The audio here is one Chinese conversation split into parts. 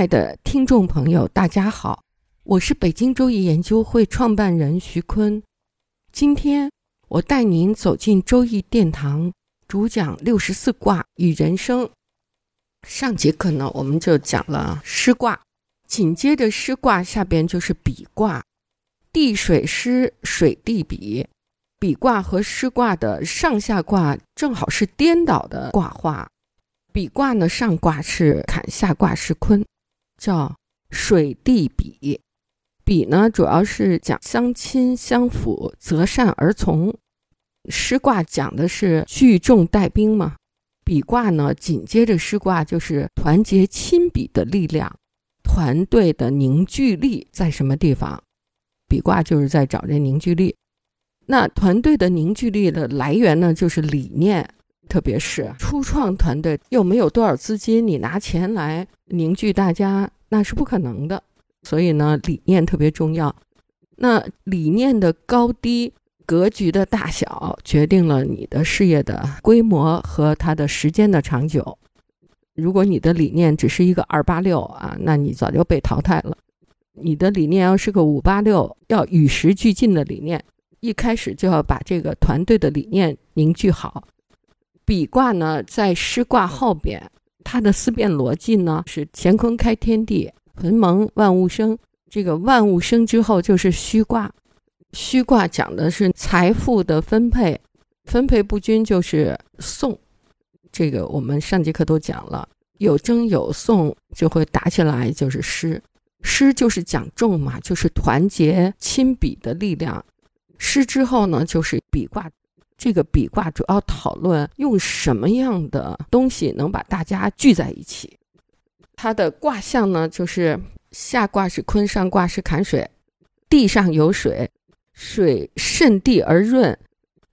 爱的听众朋友，大家好，我是北京周易研究会创办人徐坤。今天我带您走进周易殿堂，主讲六十四卦与人生。上节课呢，我们就讲了师卦，紧接着师卦下边就是比卦，地水师，水地比。比卦和师卦的上下卦正好是颠倒的卦画。比卦呢，上卦是坎，下卦是坤，叫水地比。比呢，主要是讲相亲相辅，择善而从。师卦讲的是聚众带兵嘛。比卦呢，紧接着师卦就是团结亲笔的力量，团队的凝聚力在什么地方？比卦就是在找这凝聚力。那团队的凝聚力的来源呢，就是理念。特别是初创团队又没有多少资金，你拿钱来凝聚大家那是不可能的。所以呢，理念特别重要。那理念的高低、格局的大小，决定了你的事业的规模和它的时间的长久。如果你的理念只是一个二八六啊，那你早就被淘汰了。你的理念要是个五八六，要与时俱进的理念，一开始就要把这个团队的理念凝聚好。比卦呢，在师卦后边，它的思辨逻辑呢是乾坤开天地，屯蒙万物生。这个万物生之后就是虚卦，虚卦讲的是财富的分配，分配不均就是讼。这个我们上节课都讲了，有争有讼就会打起来，就是师。师就是讲众嘛，就是团结亲笔的力量。师之后呢，就是比卦。这个比卦主要讨论用什么样的东西能把大家聚在一起。它的卦象呢，就是下卦是坤，上卦是坎水，地上有水，水渗地而润，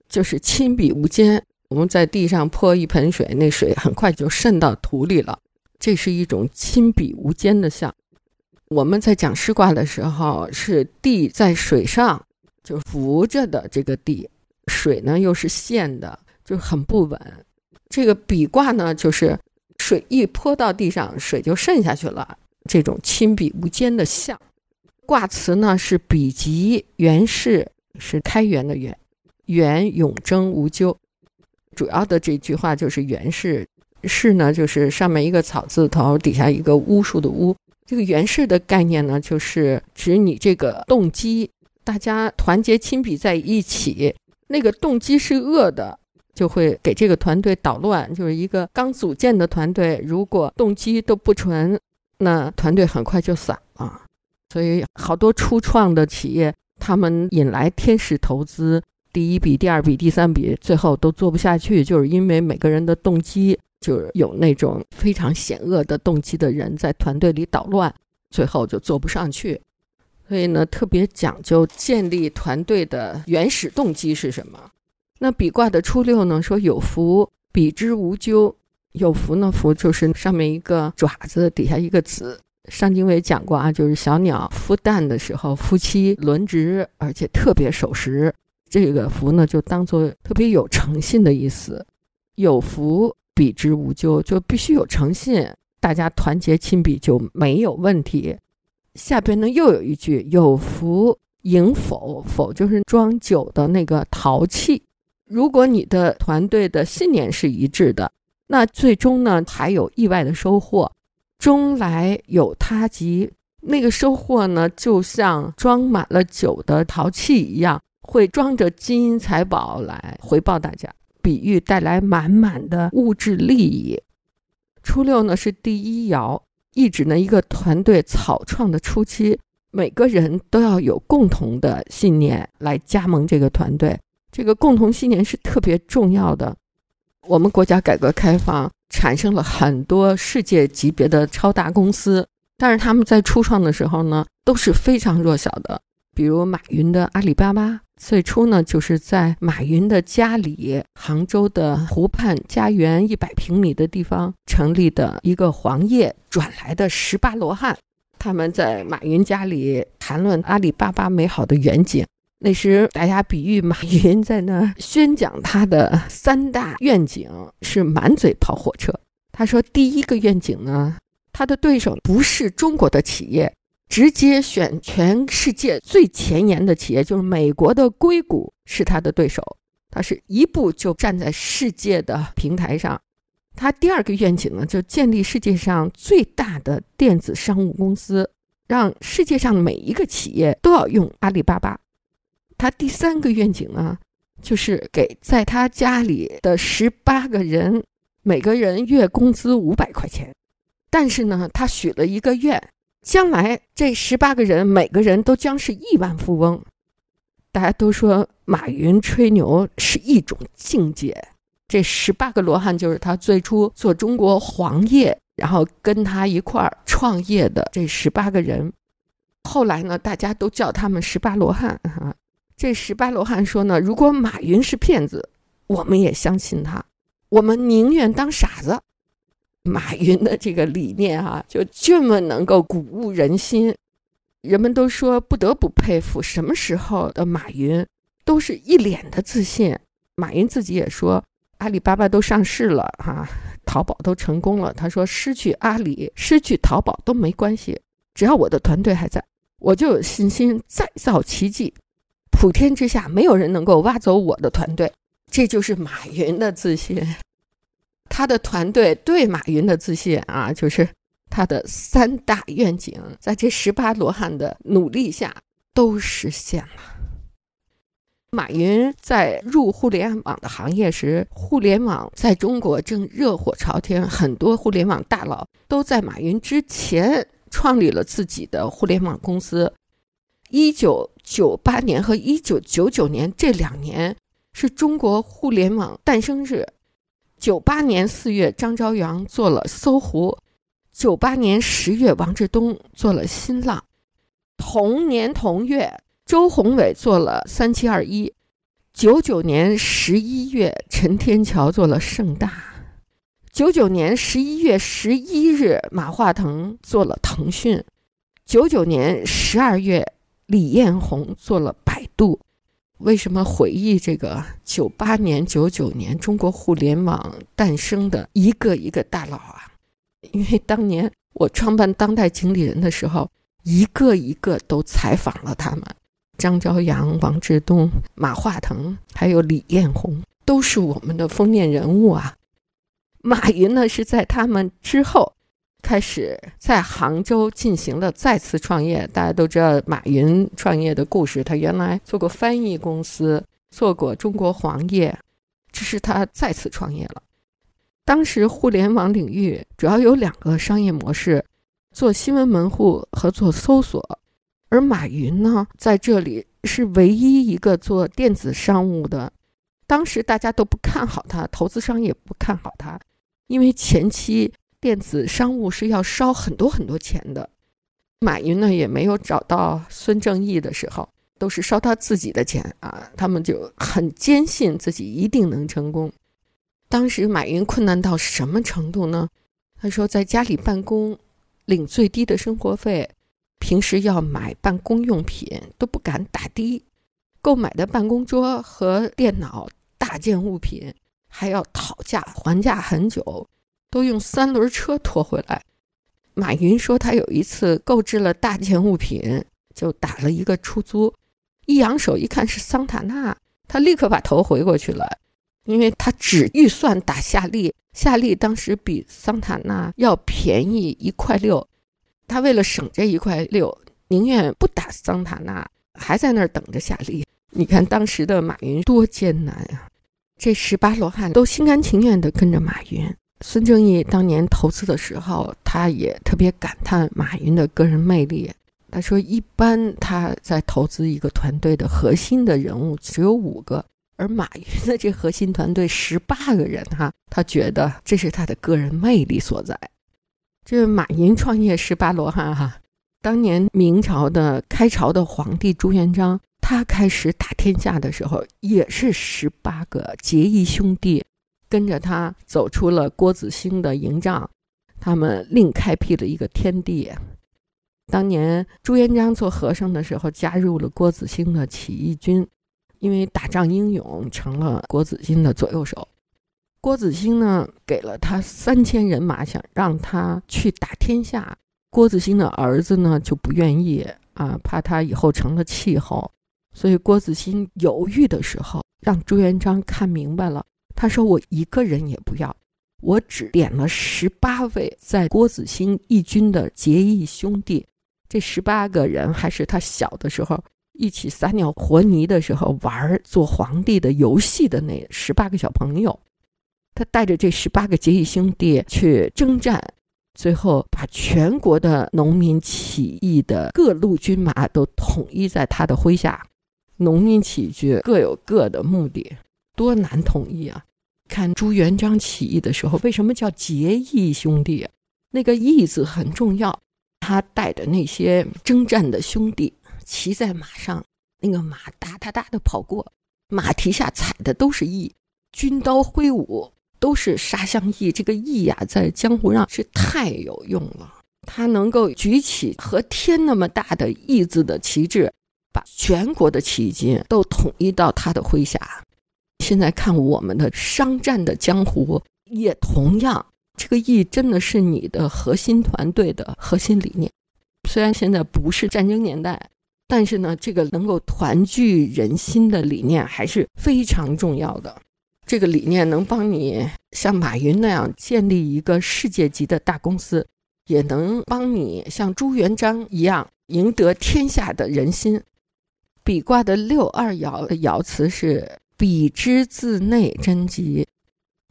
就是亲笔无间。我们在地上泼一盆水，那水很快就渗到土里了，这是一种亲笔无间的象。我们在讲师卦的时候，是地在水上，就浮着的这个地。水呢又是陷的，就很不稳。这个比卦呢，就是水一泼到地上，水就渗下去了。这种亲笔无间的象，卦辞呢是比极元氏，是开元的元，元永贞无咎。主要的这句话就是元氏，氏呢就是上面一个草字头，底下一个巫术的巫。这个元氏的概念呢，就是指你这个动机，大家团结亲笔在一起。那个动机是恶的，就会给这个团队捣乱。就是一个刚组建的团队，如果动机都不纯，那团队很快就散了。所以好多初创的企业，他们引来天使投资，第一笔、第二笔、第三笔，最后都做不下去，就是因为每个人的动机就是有那种非常险恶的动机的人在团队里捣乱，最后就做不上去。所以呢，特别讲究建立团队的原始动机是什么？那比卦的初六呢，说有福，比之无咎。有福呢，福就是上面一个爪子，底下一个子。上经纬讲过啊，就是小鸟孵蛋的时候，夫妻轮值，而且特别守时。这个福呢，就当做特别有诚信的意思。有福，比之无咎，就必须有诚信，大家团结亲笔就没有问题。下边呢又有一句：“有福迎否，否就是装酒的那个陶器。如果你的团队的信念是一致的，那最终呢还有意外的收获。终来有他吉，那个收获呢就像装满了酒的陶器一样，会装着金银财宝来回报大家。比喻带来满满的物质利益。初六呢是第一爻。”一指呢，一个团队草创的初期，每个人都要有共同的信念来加盟这个团队。这个共同信念是特别重要的。我们国家改革开放产生了很多世界级别的超大公司，但是他们在初创的时候呢，都是非常弱小的。比如马云的阿里巴巴，最初呢就是在马云的家里，杭州的湖畔家园一百平米的地方成立的一个黄页转来的十八罗汉，他们在马云家里谈论阿里巴巴美好的远景。那时，大家比喻马云在那宣讲他的三大愿景，是满嘴跑火车。他说，第一个愿景呢，他的对手不是中国的企业，直接选全世界最前沿的企业，就是美国的硅谷是他的对手。他是一步就站在世界的平台上。他第二个愿景呢，就建立世界上最大的电子商务公司，让世界上每一个企业都要用阿里巴巴。他第三个愿景呢，就是给在他家里的十八个人，每个人月工资五百块钱。但是呢，他许了一个愿，将来这十八个人每个人都将是亿万富翁。大家都说马云吹牛是一种境界。这十八个罗汉就是他最初做中国黄页，然后跟他一块儿创业的这十八个人。后来呢，大家都叫他们十八罗汉哈。这十八罗汉说呢，如果马云是骗子，我们也相信他，我们宁愿当傻子。马云的这个理念哈，就这么能够鼓舞人心，人们都说不得不佩服。什么时候的马云都是一脸的自信。马云自己也说，阿里巴巴都上市了哈，淘宝都成功了。他说，失去阿里、失去淘宝都没关系，只要我的团队还在，我就有信心再造奇迹。普天之下没有人能够挖走我的团队，这就是马云的自信。他的团队对马云的自信啊，就是他的三大愿景，在这十八罗汉的努力下都实现了。马云在入互联网的行业时，互联网在中国正热火朝天，很多互联网大佬都在马云之前创立了自己的互联网公司。一九九八年和一九九九年这两年是中国互联网诞生日。九八年四月，张朝阳做了搜狐；九八年十月，王志东做了新浪；同年同月，周鸿祎做了三七二一；九九年十一月，陈天桥做了盛大；九九年十一月十一日，马化腾做了腾讯；九九年十二月。李彦宏做了百度，为什么回忆这个九八年、九九年中国互联网诞生的一个一个大佬啊？因为当年我创办当代经理人的时候，一个一个都采访了他们：张朝阳、王志东、马化腾，还有李彦宏，都是我们的封面人物啊。马云呢，是在他们之后。开始在杭州进行了再次创业。大家都知道马云创业的故事，他原来做过翻译公司，做过中国黄页，这是他再次创业了。当时互联网领域主要有两个商业模式：做新闻门户和做搜索。而马云呢，在这里是唯一一个做电子商务的。当时大家都不看好他，投资商也不看好他，因为前期。电子商务是要烧很多很多钱的，马云呢也没有找到孙正义的时候，都是烧他自己的钱啊。他们就很坚信自己一定能成功。当时马云困难到什么程度呢？他说在家里办公，领最低的生活费，平时要买办公用品都不敢打的，购买的办公桌和电脑大件物品还要讨价还价很久。都用三轮车拖回来。马云说，他有一次购置了大件物品，就打了一个出租，一扬手一看是桑塔纳，他立刻把头回过去了，因为他只预算打夏利，夏利当时比桑塔纳要便宜一块六，他为了省这一块六，宁愿不打桑塔纳，还在那儿等着夏利。你看当时的马云多艰难呀！这十八罗汉都心甘情愿地跟着马云。孙正义当年投资的时候，他也特别感叹马云的个人魅力。他说：“一般他在投资一个团队的核心的人物只有五个，而马云的这核心团队十八个人哈，他觉得这是他的个人魅力所在。这马云创业十八罗汉哈，当年明朝的开朝的皇帝朱元璋，他开始打天下的时候，也是十八个结义兄弟跟着他走出了郭子兴的营帐，他们另开辟了一个天地。当年朱元璋做和尚的时候，加入了郭子兴的起义军。因为打仗英勇，成了郭子兴的左右手。郭子兴呢，给了他三千人马，想让他去打天下。郭子兴的儿子呢，就不愿意啊，怕他以后成了气候。所以郭子兴犹豫的时候，让朱元璋看明白了。他说：“我一个人也不要，我只点了十八位在郭子兴义军的结义兄弟。这十八个人还是他小的时候。”一起撒尿和泥的时候玩做皇帝的游戏的那十八个小朋友，他带着这十八个结义兄弟去征战，最后把全国的农民起义的各路军马都统一在他的麾下。农民起义军各有各的目的，多难统一啊！看朱元璋起义的时候，为什么叫结义兄弟？那个义字很重要，他带的那些征战的兄弟。骑在马上，那个马哒哒哒的跑过，马蹄下踩的都是义，军刀挥舞都是杀向义。这个义呀，在江湖上是太有用了。他能够举起和天那么大的义字的旗帜，把全国的起义军都统一到他的麾下。现在看我们的商战的江湖，也同样，这个义真的是你的核心团队的核心理念。虽然现在不是战争年代。但是呢，这个能够团聚人心的理念还是非常重要的。这个理念能帮你像马云那样建立一个世界级的大公司，也能帮你像朱元璋一样赢得天下的人心。比卦的六二爻的爻辞是“比之自内贞吉”，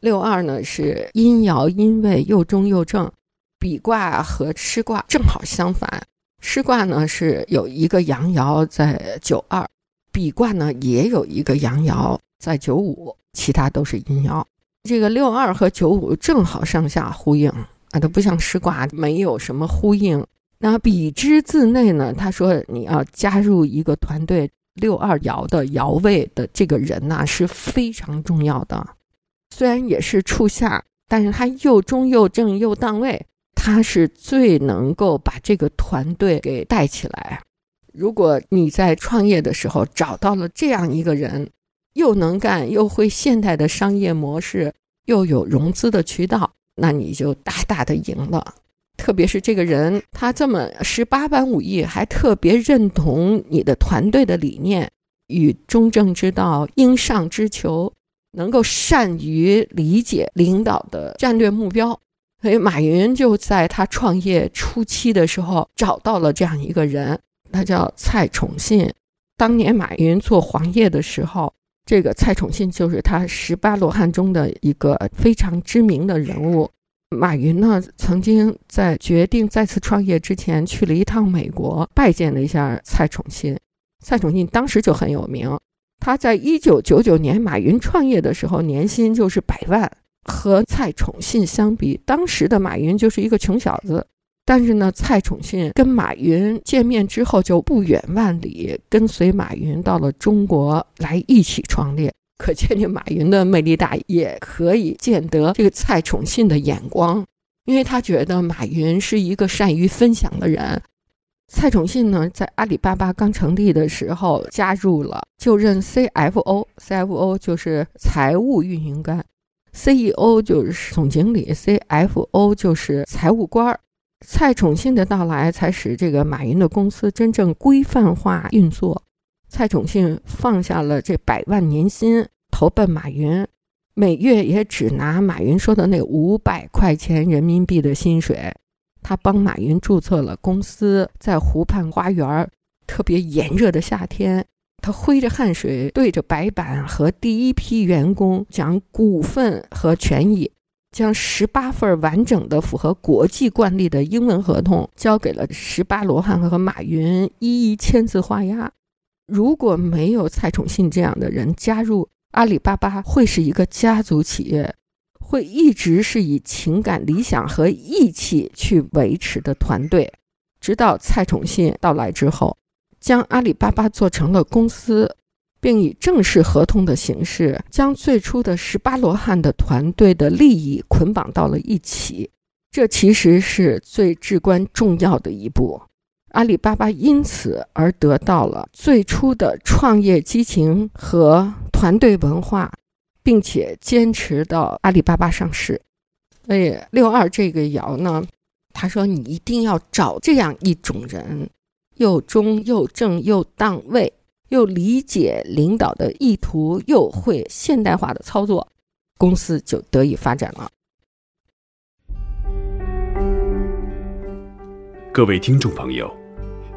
六二呢是阴爻阴位又中又正，比卦和师卦正好相反。师卦呢是有一个阳爻在九二，比卦呢也有一个阳爻在九五，其他都是阴爻。这个六二和九五正好上下呼应啊，它不像师卦没有什么呼应。那比之自内呢，他说你要加入一个团队，六二爻的爻位的这个人呢是非常重要的，虽然也是处下，但是他又中又正又当位。他是最能够把这个团队给带起来。如果你在创业的时候找到了这样一个人，又能干又会现代的商业模式，又有融资的渠道，那你就大大的赢了。特别是这个人，他这么十八般武艺，还特别认同你的团队的理念与中正之道、应上之求，能够善于理解领导的战略目标。所以，马云就在他创业初期的时候找到了这样一个人，他叫蔡崇信。当年马云做黄页的时候，这个蔡崇信就是他十八罗汉中的一个非常知名的人物。马云呢，曾经在决定再次创业之前，去了一趟美国，拜见了一下蔡崇信。蔡崇信当时就很有名，他在一九九九年马云创业的时候，年薪就是百万。和蔡崇信相比，当时的马云就是一个穷小子。但是呢，蔡崇信跟马云见面之后就不远万里，跟随马云到了中国来一起创业。可见这马云的魅力大，也可以见得这个蔡崇信的眼光，因为他觉得马云是一个善于分享的人。蔡崇信呢，在阿里巴巴刚成立的时候加入了，就任 CFO，CFO 就是财务运营官。CEO 就是总经理，CFO 就是财务官儿。蔡崇信的到来，才使这个马云的公司真正规范化运作。蔡崇信放下了这百万年薪，投奔马云，每月也只拿马云说的那五百块钱人民币的薪水。他帮马云注册了公司，在湖畔花园，特别炎热的夏天。他挥着汗水，对着白板和第一批员工讲股份和权益，将十八份完整的、符合国际惯例的英文合同交给了十八罗汉和马云，一一签字画押。如果没有蔡崇信这样的人加入，阿里巴巴会是一个家族企业，会一直是以情感、理想和义气去维持的团队，直到蔡崇信到来之后，将阿里巴巴做成了公司，并以正式合同的形式将最初的十八罗汉的团队的利益捆绑到了一起。这其实是最至关重要的一步。阿里巴巴因此而得到了最初的创业激情和团队文化，并且坚持到阿里巴巴上市。所以，六二这个爻呢，他说你一定要找这样一种人，又忠又正又当位，又理解领导的意图，又会现代化的操作，公司就得以发展了。各位听众朋友。